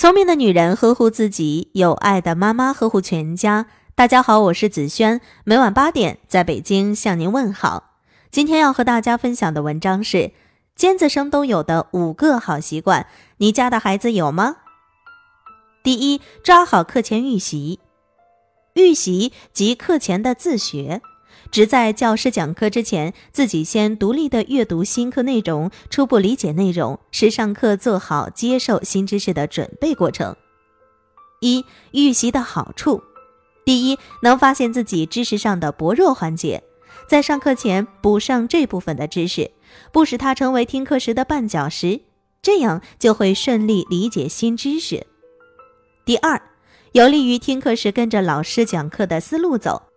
聪明的女人呵护自己，有爱的妈妈呵护全家。大家好，我是子轩，每晚八点在北京向您问好。今天要和大家分享的文章是尖子生都有的五个好习惯，你家的孩子有吗？第一，抓好课前预习。预习即课前的自学。只在教师讲课之前，自己先独立的阅读新课内容，初步理解内容，是上课做好接受新知识的准备过程。一预习的好处，第一，能发现自己知识上的薄弱环节，在上课前补上这部分的知识，不使它成为听课时的绊脚石，这样就会顺利理解新知识。第二，有利于听课时跟着老师讲课的思路走。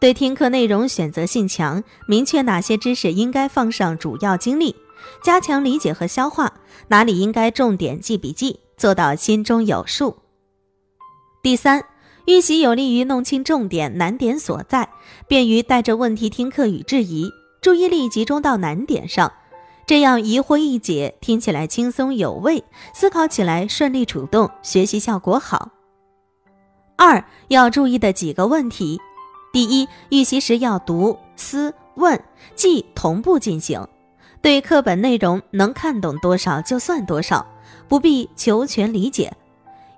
对听课内容选择性强，明确哪些知识应该放上主要精力，加强理解和消化，哪里应该重点记笔记，做到心中有数。第三，预习有利于弄清重点难点所在，便于带着问题听课与质疑，注意力集中到难点上，这样疑惑一解，听起来轻松有味，思考起来顺利主动，学习效果好。二要注意的几个问题。第一，预习时要读、思、问、记同步进行，对课本内容能看懂多少就算多少，不必求全理解，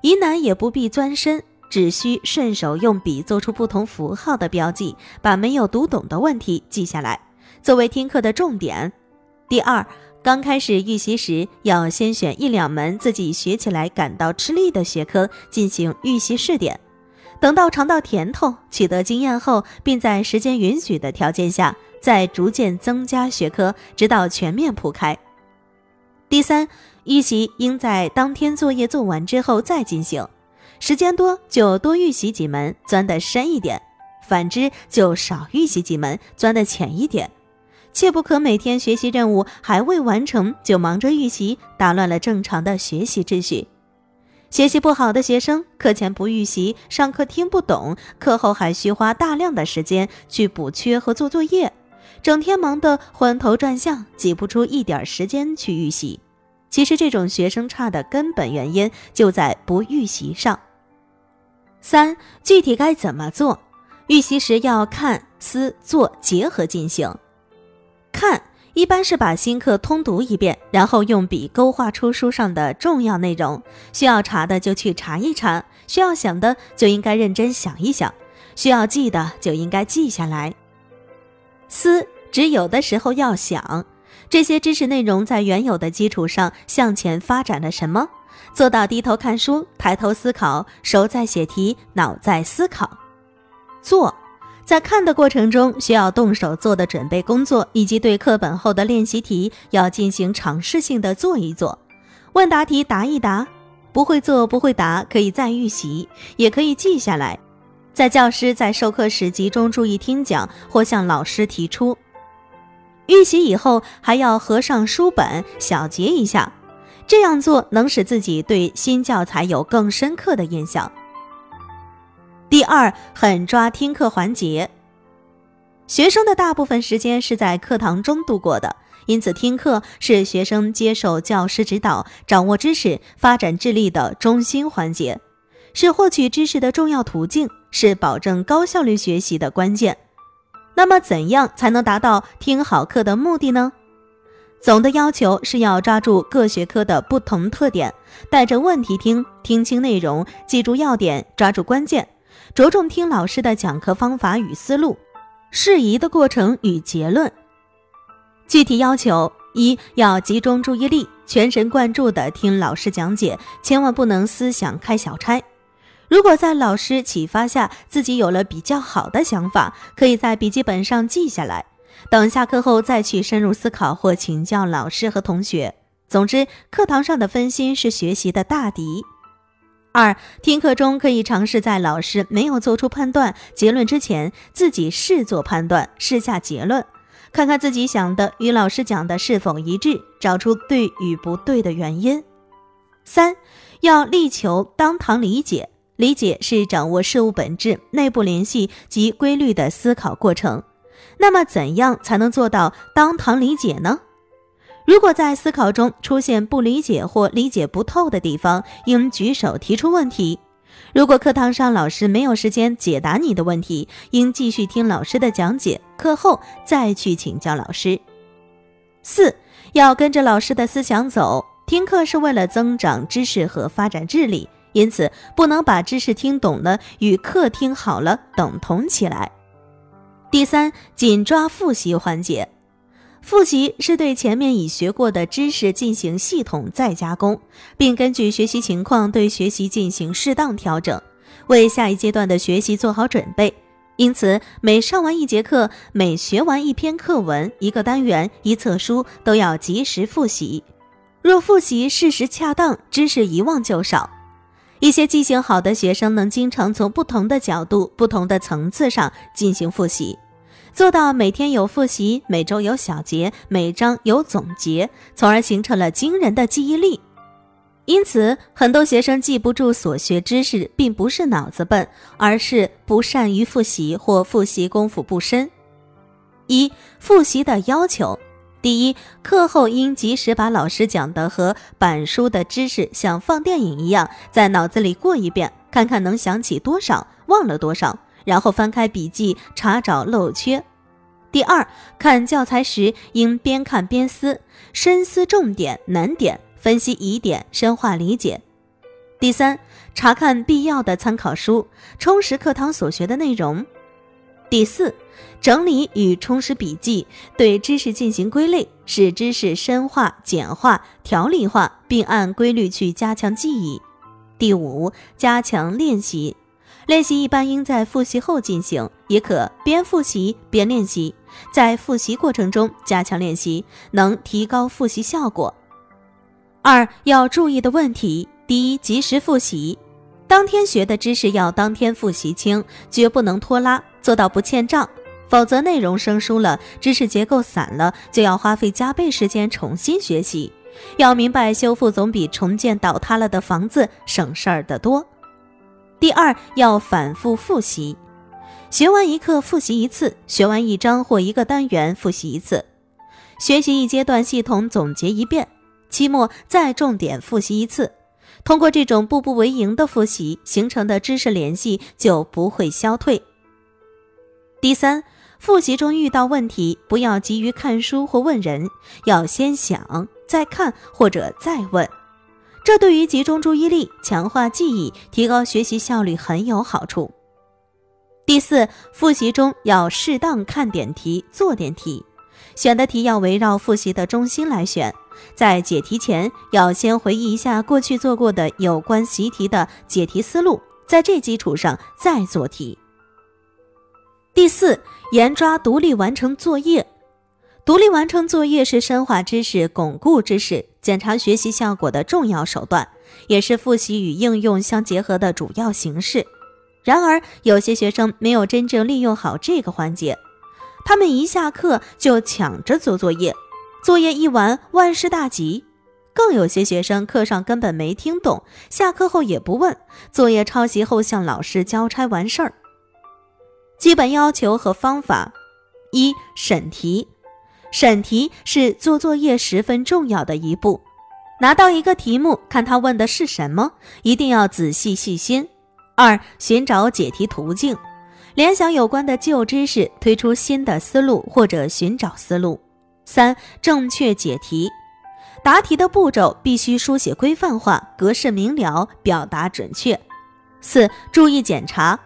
疑难也不必钻深，只需顺手用笔做出不同符号的标记，把没有读懂的问题记下来，作为听课的重点。第二，刚开始预习时，要先选一两门自己学起来感到吃力的学科进行预习试点。等到尝到甜头、取得经验后，并在时间允许的条件下，再逐渐增加学科，直到全面铺开。第三，预习应在当天作业做完之后再进行，时间多就多预习几门，钻得深一点；反之就少预习几门，钻得浅一点。切不可每天学习任务还未完成就忙着预习，打乱了正常的学习秩序。学习不好的学生，课前不预习，上课听不懂，课后还需花大量的时间去补缺和做作业，整天忙得昏头转向，挤不出一点时间去预习。其实这种学生差的根本原因就在不预习上。三、具体该怎么做？预习时要看、思、做结合进行。一般是把新课通读一遍，然后用笔勾画出书上的重要内容，需要查的就去查一查，需要想的就应该认真想一想，需要记的就应该记下来。思，只有的时候要想，这些知识内容在原有的基础上向前发展了什么，做到低头看书，抬头思考，手在写题，脑在思考。做。在看的过程中，需要动手做的准备工作，以及对课本后的练习题要进行尝试性的做一做，问答题答一答，不会做不会答可以再预习，也可以记下来，在教师在授课时集中注意听讲或向老师提出。预习以后还要合上书本小结一下，这样做能使自己对新教材有更深刻的印象。第二，狠抓听课环节。学生的大部分时间是在课堂中度过的，因此听课是学生接受教师指导、掌握知识、发展智力的中心环节，是获取知识的重要途径，是保证高效率学习的关键。那么，怎样才能达到听好课的目的呢？总的要求是要抓住各学科的不同特点，带着问题听，听清内容，记住要点，抓住关键。着重听老师的讲课方法与思路，适宜的过程与结论。具体要求：一要集中注意力，全神贯注地听老师讲解，千万不能思想开小差。如果在老师启发下，自己有了比较好的想法，可以在笔记本上记下来，等下课后再去深入思考或请教老师和同学。总之，课堂上的分心是学习的大敌。二听课中可以尝试在老师没有做出判断结论之前，自己试做判断，试下结论，看看自己想的与老师讲的是否一致，找出对与不对的原因。三要力求当堂理解，理解是掌握事物本质、内部联系及规律的思考过程。那么，怎样才能做到当堂理解呢？如果在思考中出现不理解或理解不透的地方，应举手提出问题。如果课堂上老师没有时间解答你的问题，应继续听老师的讲解，课后再去请教老师。四要跟着老师的思想走，听课是为了增长知识和发展智力，因此不能把知识听懂了与课听好了等同起来。第三，紧抓复习环节。复习是对前面已学过的知识进行系统再加工，并根据学习情况对学习进行适当调整，为下一阶段的学习做好准备。因此，每上完一节课，每学完一篇课文、一个单元、一册书，都要及时复习。若复习事时恰当，知识遗忘就少。一些记性好的学生能经常从不同的角度、不同的层次上进行复习。做到每天有复习，每周有小结，每章有总结，从而形成了惊人的记忆力。因此，很多学生记不住所学知识，并不是脑子笨，而是不善于复习或复习功夫不深。一、复习的要求：第一，课后应及时把老师讲的和板书的知识像放电影一样，在脑子里过一遍，看看能想起多少，忘了多少。然后翻开笔记查找漏缺。第二，看教材时应边看边思，深思重点难点，分析疑点，深化理解。第三，查看必要的参考书，充实课堂所学的内容。第四，整理与充实笔记，对知识进行归类，使知识深化、简化、条理化，并按规律去加强记忆。第五，加强练习。练习一般应在复习后进行，也可边复习边练习。在复习过程中加强练习，能提高复习效果。二要注意的问题：第一，及时复习，当天学的知识要当天复习清，绝不能拖拉，做到不欠账。否则内容生疏了，知识结构散了，就要花费加倍时间重新学习。要明白，修复总比重建倒塌了的房子省事儿得多。第二，要反复复习，学完一课复习一次，学完一章或一个单元复习一次，学习一阶段系统总结一遍，期末再重点复习一次。通过这种步步为营的复习，形成的知识联系就不会消退。第三，复习中遇到问题，不要急于看书或问人，要先想再看或者再问。这对于集中注意力、强化记忆、提高学习效率很有好处。第四，复习中要适当看点题、做点题，选的题要围绕复习的中心来选。在解题前，要先回忆一下过去做过的有关习题的解题思路，在这基础上再做题。第四，严抓独立完成作业。独立完成作业是深化知识、巩固知识、检查学习效果的重要手段，也是复习与应用相结合的主要形式。然而，有些学生没有真正利用好这个环节，他们一下课就抢着做作业，作业一完万事大吉。更有些学生课上根本没听懂，下课后也不问，作业抄袭后向老师交差完事儿。基本要求和方法：一、审题。审题是做作业十分重要的一步。拿到一个题目，看他问的是什么，一定要仔细细心。二、寻找解题途径，联想有关的旧知识，推出新的思路或者寻找思路。三、正确解题，答题的步骤必须书写规范化，格式明了，表达准确。四、注意检查。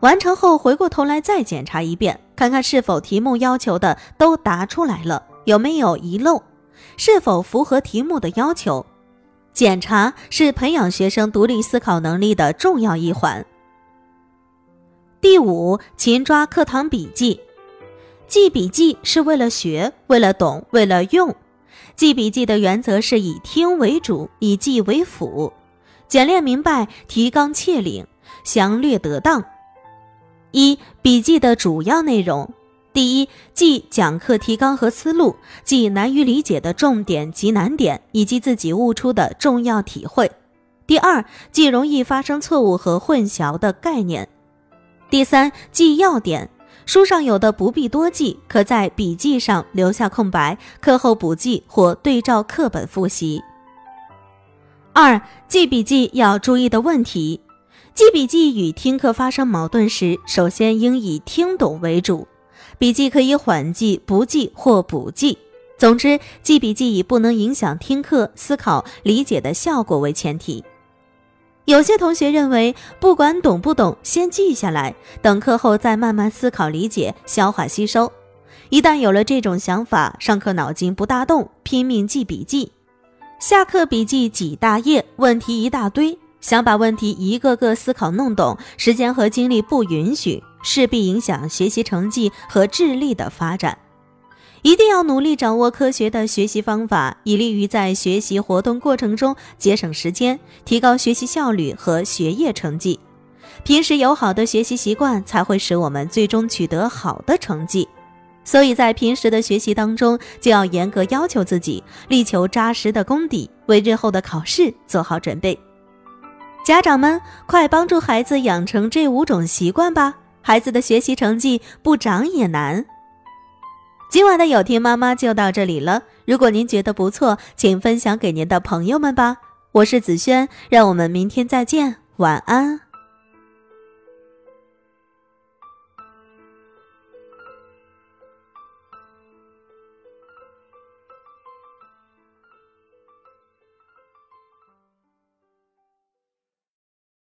完成后回过头来再检查一遍，看看是否题目要求的都答出来了，有没有遗漏，是否符合题目的要求。检查是培养学生独立思考能力的重要一环。第五，勤抓课堂笔记。记笔记是为了学，为了懂，为了用。记笔记的原则是以听为主，以记为辅，简练明白，提纲挈领，详略得当。一笔记的主要内容：第一，记讲课提纲和思路，记难于理解的重点及难点，以及自己悟出的重要体会；第二，记容易发生错误和混淆的概念；第三，记要点，书上有的不必多记，可在笔记上留下空白，课后补记或对照课本复习。二、记笔记要注意的问题：记笔记与听课发生矛盾时，首先应以听懂为主。笔记可以缓记、不记或补记。总之，记笔记以不能影响听课、思考、理解的效果为前提。有些同学认为，不管懂不懂，先记下来，等课后再慢慢思考、理解、消化吸收。一旦有了这种想法，上课脑筋不大动，拼命记笔记，下课笔记几大页，问题一大堆，想把问题一个个思考弄懂，时间和精力不允许，势必影响学习成绩和智力的发展。一定要努力掌握科学的学习方法，以利于在学习活动过程中节省时间，提高学习效率和学业成绩。平时有好的学习习惯，才会使我们最终取得好的成绩。所以在平时的学习当中，就要严格要求自己，力求扎实的功底，为日后的考试做好准备。家长们，快帮助孩子养成这五种习惯吧，孩子的学习成绩不长也难。今晚的有听妈妈就到这里了。如果您觉得不错，请分享给您的朋友们吧。我是子轩，让我们明天再见，晚安。